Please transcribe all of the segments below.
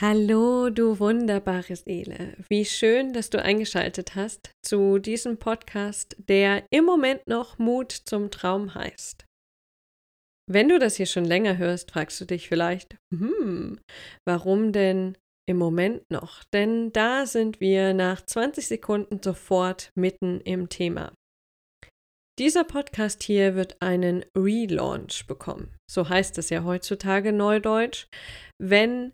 Hallo, du wunderbare Seele. Wie schön, dass du eingeschaltet hast zu diesem Podcast, der im Moment noch Mut zum Traum heißt. Wenn du das hier schon länger hörst, fragst du dich vielleicht, hm, warum denn im Moment noch? Denn da sind wir nach 20 Sekunden sofort mitten im Thema. Dieser Podcast hier wird einen Relaunch bekommen. So heißt es ja heutzutage neudeutsch, wenn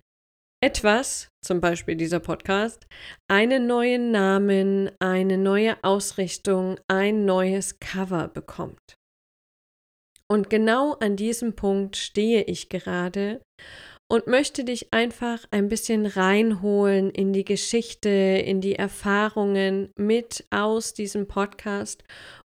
etwas, zum Beispiel dieser Podcast, einen neuen Namen, eine neue Ausrichtung, ein neues Cover bekommt. Und genau an diesem Punkt stehe ich gerade und möchte dich einfach ein bisschen reinholen in die Geschichte, in die Erfahrungen mit aus diesem Podcast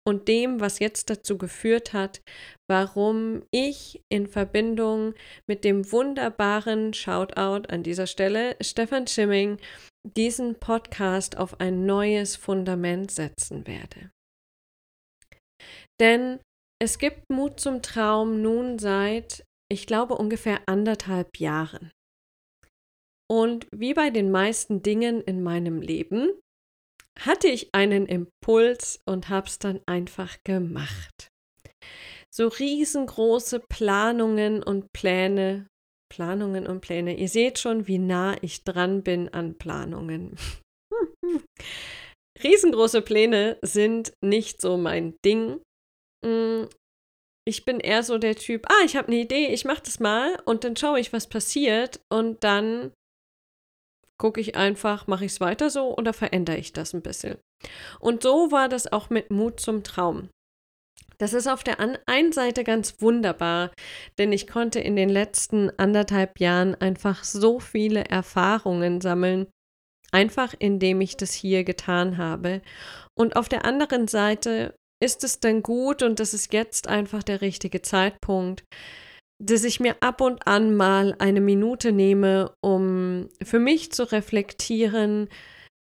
und dem, was jetzt dazu geführt hat, warum ich in Verbindung mit dem wunderbaren Shoutout an dieser Stelle Stefan Schimming diesen Podcast auf ein neues Fundament setzen werde. Denn es gibt Mut zum Traum nun seit, ich glaube, ungefähr anderthalb Jahren. Und wie bei den meisten Dingen in meinem Leben hatte ich einen Impuls und habe es dann einfach gemacht. So riesengroße Planungen und Pläne, Planungen und Pläne. Ihr seht schon, wie nah ich dran bin an Planungen. Riesengroße Pläne sind nicht so mein Ding. Ich bin eher so der Typ, ah, ich habe eine Idee, ich mache das mal und dann schaue ich, was passiert und dann gucke ich einfach, mache ich es weiter so oder verändere ich das ein bisschen. Und so war das auch mit Mut zum Traum. Das ist auf der einen Seite ganz wunderbar, denn ich konnte in den letzten anderthalb Jahren einfach so viele Erfahrungen sammeln, einfach indem ich das hier getan habe. Und auf der anderen Seite ist es dann gut und das ist jetzt einfach der richtige Zeitpunkt, dass ich mir ab und an mal eine Minute nehme, um für mich zu reflektieren,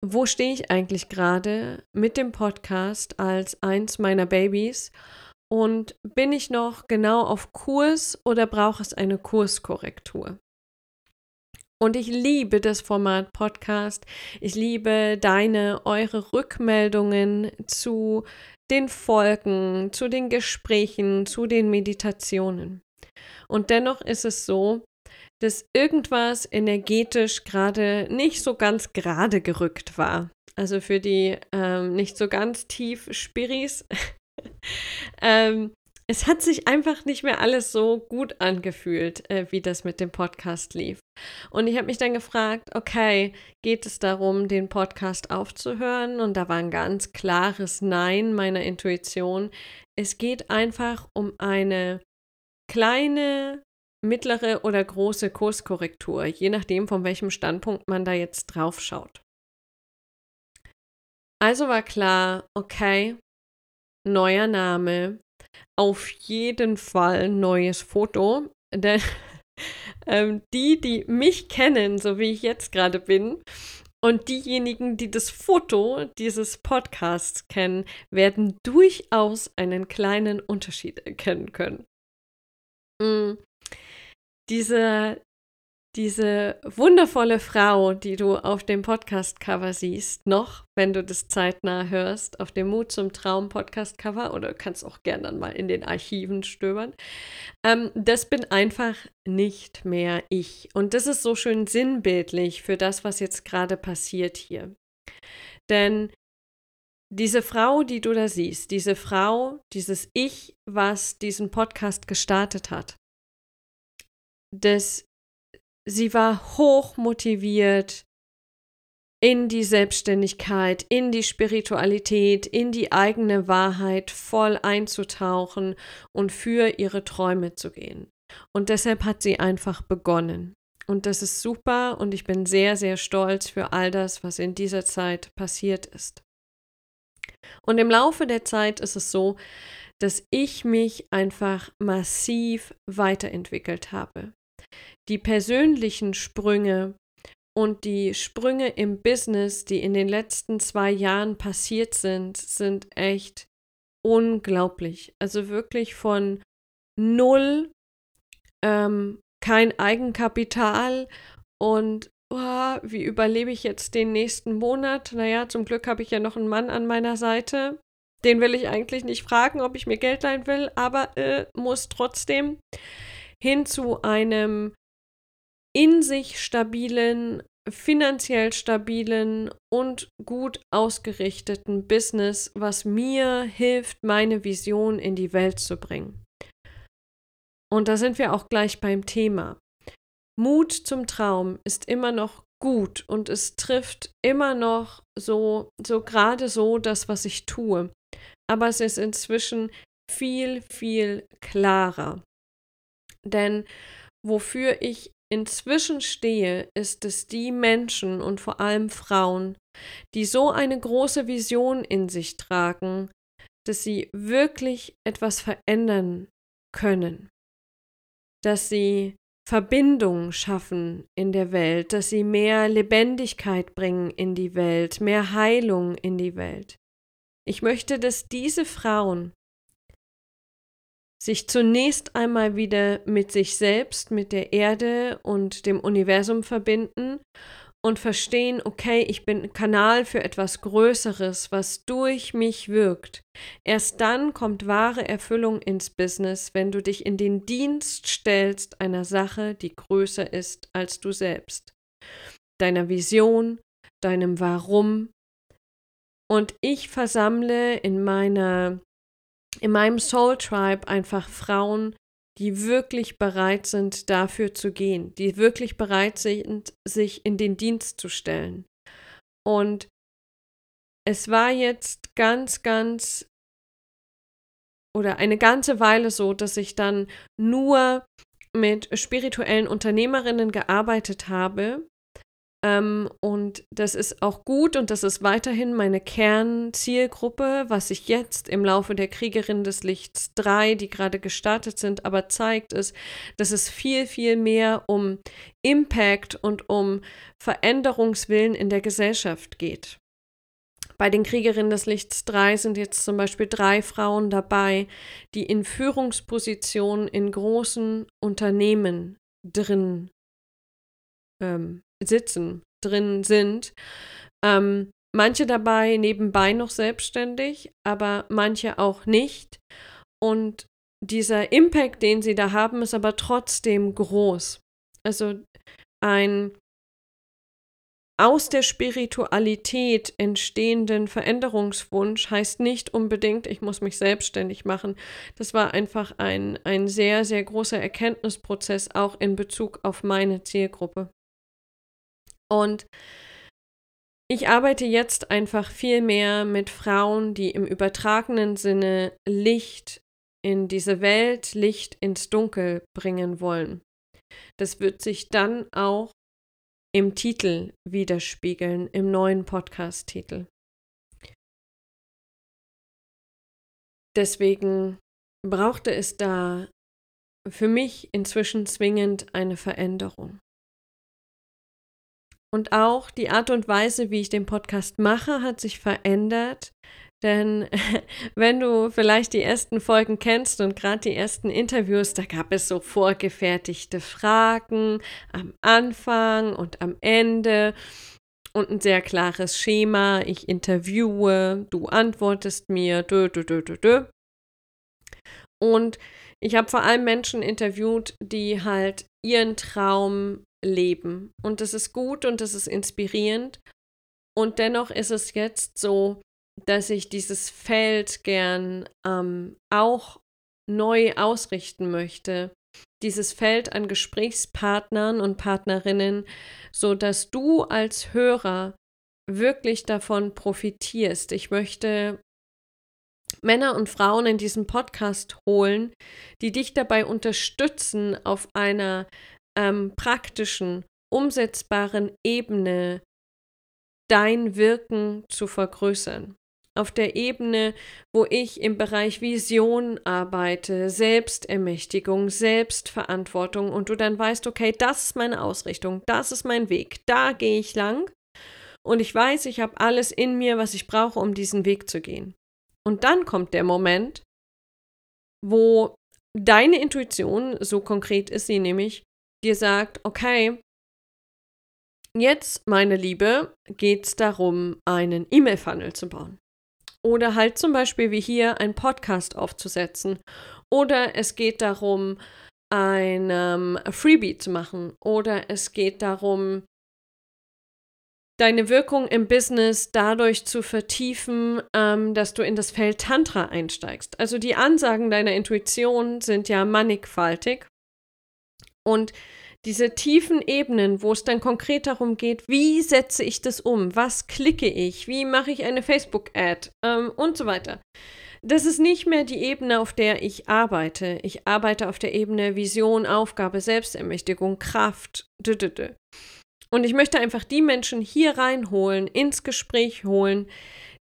wo stehe ich eigentlich gerade mit dem Podcast als eins meiner Babys und bin ich noch genau auf Kurs oder braucht es eine Kurskorrektur? Und ich liebe das Format Podcast. Ich liebe deine, eure Rückmeldungen zu den Folgen, zu den Gesprächen, zu den Meditationen. Und dennoch ist es so, dass irgendwas energetisch gerade nicht so ganz gerade gerückt war. Also für die ähm, nicht so ganz tief Spiris. ähm, es hat sich einfach nicht mehr alles so gut angefühlt, äh, wie das mit dem Podcast lief. Und ich habe mich dann gefragt, okay, geht es darum, den Podcast aufzuhören? Und da war ein ganz klares Nein meiner Intuition. Es geht einfach um eine kleine, mittlere oder große Kurskorrektur, je nachdem, von welchem Standpunkt man da jetzt drauf schaut. Also war klar, okay, neuer Name, auf jeden Fall neues Foto, denn ähm, die, die mich kennen, so wie ich jetzt gerade bin, und diejenigen, die das Foto dieses Podcasts kennen, werden durchaus einen kleinen Unterschied erkennen können. Mm. Diese, diese wundervolle Frau, die du auf dem Podcast-Cover siehst, noch, wenn du das zeitnah hörst, auf dem Mut zum Traum Podcast-Cover oder kannst auch gerne dann mal in den Archiven stöbern, ähm, das bin einfach nicht mehr ich. Und das ist so schön sinnbildlich für das, was jetzt gerade passiert hier. Denn diese Frau, die du da siehst, diese Frau, dieses Ich, was diesen Podcast gestartet hat, das, sie war hoch motiviert in die Selbstständigkeit, in die Spiritualität, in die eigene Wahrheit voll einzutauchen und für ihre Träume zu gehen. Und deshalb hat sie einfach begonnen. Und das ist super und ich bin sehr, sehr stolz für all das, was in dieser Zeit passiert ist. Und im Laufe der Zeit ist es so, dass ich mich einfach massiv weiterentwickelt habe. Die persönlichen Sprünge und die Sprünge im Business, die in den letzten zwei Jahren passiert sind, sind echt unglaublich. Also wirklich von null, ähm, kein Eigenkapital und oh, wie überlebe ich jetzt den nächsten Monat? Naja, zum Glück habe ich ja noch einen Mann an meiner Seite. Den will ich eigentlich nicht fragen, ob ich mir Geld leihen will, aber äh, muss trotzdem hin zu einem in sich stabilen, finanziell stabilen und gut ausgerichteten Business, was mir hilft, meine Vision in die Welt zu bringen. Und da sind wir auch gleich beim Thema. Mut zum Traum ist immer noch gut und es trifft immer noch so, so gerade so das, was ich tue. Aber es ist inzwischen viel, viel klarer. Denn wofür ich inzwischen stehe, ist es die Menschen und vor allem Frauen, die so eine große Vision in sich tragen, dass sie wirklich etwas verändern können, dass sie Verbindungen schaffen in der Welt, dass sie mehr Lebendigkeit bringen in die Welt, mehr Heilung in die Welt. Ich möchte, dass diese Frauen sich zunächst einmal wieder mit sich selbst, mit der Erde und dem Universum verbinden und verstehen, okay, ich bin Kanal für etwas Größeres, was durch mich wirkt. Erst dann kommt wahre Erfüllung ins Business, wenn du dich in den Dienst stellst einer Sache, die größer ist als du selbst. Deiner Vision, deinem Warum. Und ich versammle in meiner in meinem Soul Tribe einfach Frauen, die wirklich bereit sind, dafür zu gehen, die wirklich bereit sind, sich in den Dienst zu stellen. Und es war jetzt ganz, ganz oder eine ganze Weile so, dass ich dann nur mit spirituellen Unternehmerinnen gearbeitet habe ähm, und das ist auch gut und das ist weiterhin meine Kernzielgruppe, was sich jetzt im Laufe der Kriegerin des Lichts 3, die gerade gestartet sind, aber zeigt, ist, dass es viel, viel mehr um Impact und um Veränderungswillen in der Gesellschaft geht. Bei den Kriegerinnen des Lichts 3 sind jetzt zum Beispiel drei Frauen dabei, die in Führungspositionen in großen Unternehmen drin ähm, sitzen, drin sind. Ähm, manche dabei nebenbei noch selbstständig, aber manche auch nicht. Und dieser Impact, den sie da haben, ist aber trotzdem groß. Also ein aus der Spiritualität entstehenden Veränderungswunsch heißt nicht unbedingt, ich muss mich selbstständig machen. Das war einfach ein, ein sehr, sehr großer Erkenntnisprozess auch in Bezug auf meine Zielgruppe. Und ich arbeite jetzt einfach viel mehr mit Frauen, die im übertragenen Sinne Licht in diese Welt, Licht ins Dunkel bringen wollen. Das wird sich dann auch im Titel widerspiegeln, im neuen Podcast-Titel. Deswegen brauchte es da für mich inzwischen zwingend eine Veränderung. Und auch die Art und Weise, wie ich den Podcast mache, hat sich verändert. Denn wenn du vielleicht die ersten Folgen kennst und gerade die ersten Interviews, da gab es so vorgefertigte Fragen am Anfang und am Ende und ein sehr klares Schema. Ich interviewe, du antwortest mir, dö, dö, dö, dö, dö. Und ich habe vor allem Menschen interviewt, die halt ihren Traum leben. Und das ist gut und das ist inspirierend. Und dennoch ist es jetzt so, dass ich dieses Feld gern ähm, auch neu ausrichten möchte. Dieses Feld an Gesprächspartnern und Partnerinnen, so dass du als Hörer wirklich davon profitierst. Ich möchte Männer und Frauen in diesem Podcast holen, die dich dabei unterstützen, auf einer ähm, praktischen, umsetzbaren Ebene dein Wirken zu vergrößern. Auf der Ebene, wo ich im Bereich Vision arbeite, Selbstermächtigung, Selbstverantwortung und du dann weißt, okay, das ist meine Ausrichtung, das ist mein Weg, da gehe ich lang und ich weiß, ich habe alles in mir, was ich brauche, um diesen Weg zu gehen. Und dann kommt der Moment, wo deine Intuition, so konkret ist sie nämlich, dir sagt, okay, Jetzt, meine Liebe, geht es darum, einen E-Mail-Funnel zu bauen. Oder halt zum Beispiel wie hier einen Podcast aufzusetzen. Oder es geht darum, ein ähm, Freebie zu machen. Oder es geht darum, deine Wirkung im Business dadurch zu vertiefen, ähm, dass du in das Feld Tantra einsteigst. Also die Ansagen deiner Intuition sind ja mannigfaltig. Und diese tiefen Ebenen, wo es dann konkret darum geht, wie setze ich das um, was klicke ich, wie mache ich eine Facebook-Ad ähm, und so weiter. Das ist nicht mehr die Ebene, auf der ich arbeite. Ich arbeite auf der Ebene Vision, Aufgabe, Selbstermächtigung, Kraft. Und ich möchte einfach die Menschen hier reinholen, ins Gespräch holen,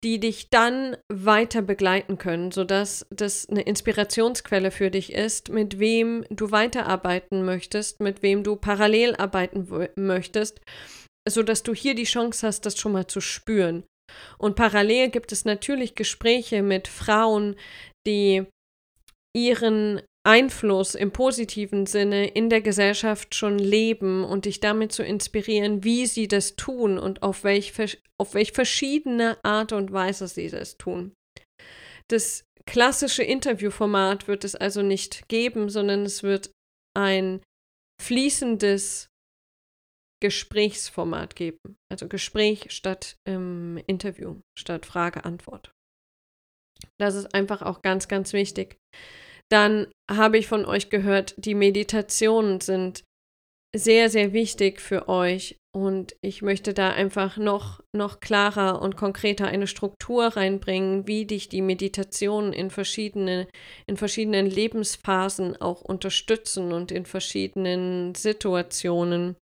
die dich dann weiter begleiten können, sodass das eine Inspirationsquelle für dich ist, mit wem du weiterarbeiten möchtest, mit wem du parallel arbeiten möchtest, sodass du hier die Chance hast, das schon mal zu spüren. Und parallel gibt es natürlich Gespräche mit Frauen, die ihren Einfluss im positiven Sinne in der Gesellschaft schon leben und dich damit zu inspirieren, wie sie das tun und auf welch, auf welch verschiedene Art und Weise sie das tun. Das klassische Interviewformat wird es also nicht geben, sondern es wird ein fließendes Gesprächsformat geben. Also Gespräch statt ähm, Interview, statt Frage-Antwort. Das ist einfach auch ganz, ganz wichtig. Dann habe ich von euch gehört, die Meditationen sind sehr, sehr wichtig für euch. Und ich möchte da einfach noch, noch klarer und konkreter eine Struktur reinbringen, wie dich die Meditationen in, verschiedene, in verschiedenen Lebensphasen auch unterstützen und in verschiedenen Situationen.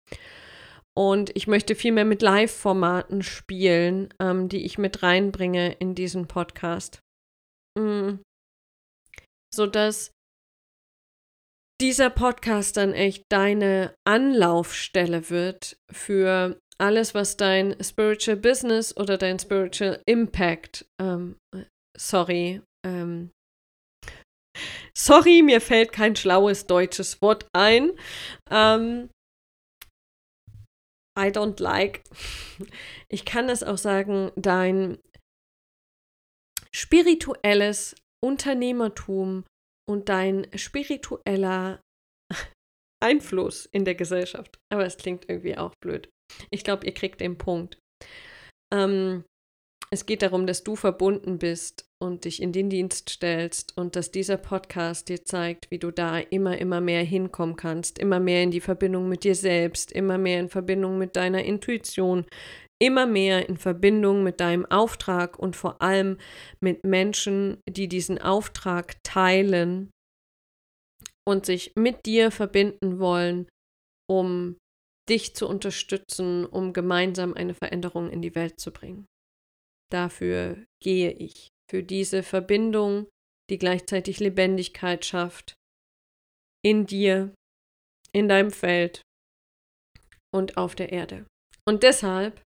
Und ich möchte viel mehr mit Live-Formaten spielen, ähm, die ich mit reinbringe in diesen Podcast. Mhm sodass dieser Podcast dann echt deine Anlaufstelle wird für alles, was dein Spiritual Business oder dein Spiritual Impact, ähm, sorry, ähm, sorry, mir fällt kein schlaues deutsches Wort ein. Ähm, I don't like. Ich kann es auch sagen, dein spirituelles Unternehmertum und dein spiritueller Einfluss in der Gesellschaft. Aber es klingt irgendwie auch blöd. Ich glaube, ihr kriegt den Punkt. Ähm, es geht darum, dass du verbunden bist und dich in den Dienst stellst und dass dieser Podcast dir zeigt, wie du da immer, immer mehr hinkommen kannst, immer mehr in die Verbindung mit dir selbst, immer mehr in Verbindung mit deiner Intuition, immer mehr in Verbindung mit deinem Auftrag und vor allem mit Menschen, die diesen Auftrag teilen und sich mit dir verbinden wollen, um dich zu unterstützen, um gemeinsam eine Veränderung in die Welt zu bringen. Dafür gehe ich, für diese Verbindung, die gleichzeitig Lebendigkeit schafft, in dir, in deinem Feld und auf der Erde. Und deshalb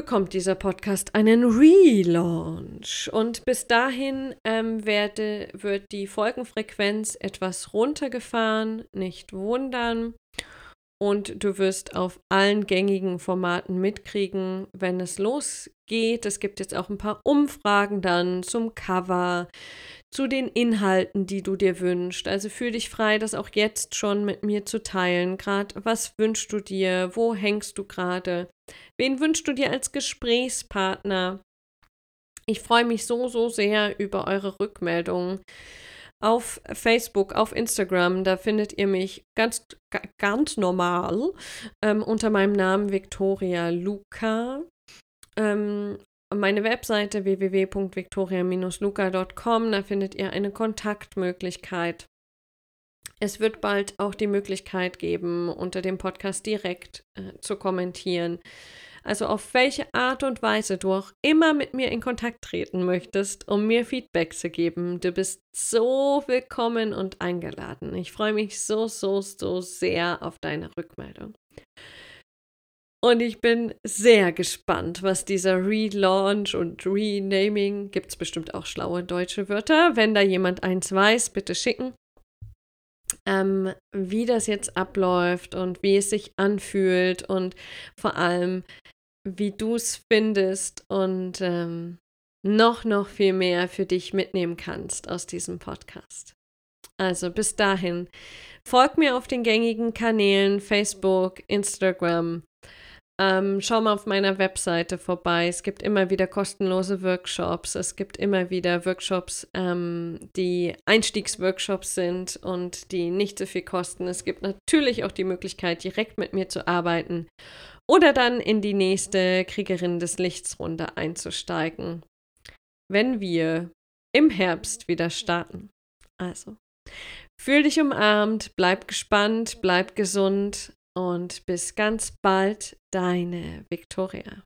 bekommt dieser Podcast einen Relaunch. Und bis dahin ähm, werde, wird die Folgenfrequenz etwas runtergefahren, nicht wundern. Und du wirst auf allen gängigen Formaten mitkriegen, wenn es losgeht. Es gibt jetzt auch ein paar Umfragen dann zum Cover, zu den Inhalten, die du dir wünschst. Also fühl dich frei, das auch jetzt schon mit mir zu teilen. Gerade, was wünschst du dir? Wo hängst du gerade? Wen wünschst du dir als Gesprächspartner? Ich freue mich so, so sehr über eure Rückmeldungen. Auf Facebook, auf Instagram, da findet ihr mich ganz, ganz normal ähm, unter meinem Namen Victoria Luca. Ähm, meine Webseite www.victoria-luca.com, da findet ihr eine Kontaktmöglichkeit. Es wird bald auch die Möglichkeit geben, unter dem Podcast direkt äh, zu kommentieren. Also auf welche Art und Weise du auch immer mit mir in Kontakt treten möchtest, um mir Feedback zu geben. Du bist so willkommen und eingeladen. Ich freue mich so, so, so sehr auf deine Rückmeldung. Und ich bin sehr gespannt, was dieser Relaunch und Renaming, gibt es bestimmt auch schlaue deutsche Wörter. Wenn da jemand eins weiß, bitte schicken. ähm, wie das jetzt abläuft und wie es sich anfühlt und vor allem, wie du es findest und ähm, noch, noch viel mehr für dich mitnehmen kannst aus diesem Podcast. Also bis dahin, folg mir auf den gängigen Kanälen Facebook, Instagram. Ähm, schau mal auf meiner Webseite vorbei. Es gibt immer wieder kostenlose Workshops. Es gibt immer wieder Workshops, ähm, die Einstiegsworkshops sind und die nicht so viel kosten. Es gibt natürlich auch die Möglichkeit, direkt mit mir zu arbeiten oder dann in die nächste Kriegerin des Lichts Runde einzusteigen wenn wir im Herbst wieder starten. Also, fühl dich umarmt, bleib gespannt, bleib gesund und bis ganz bald, deine Viktoria.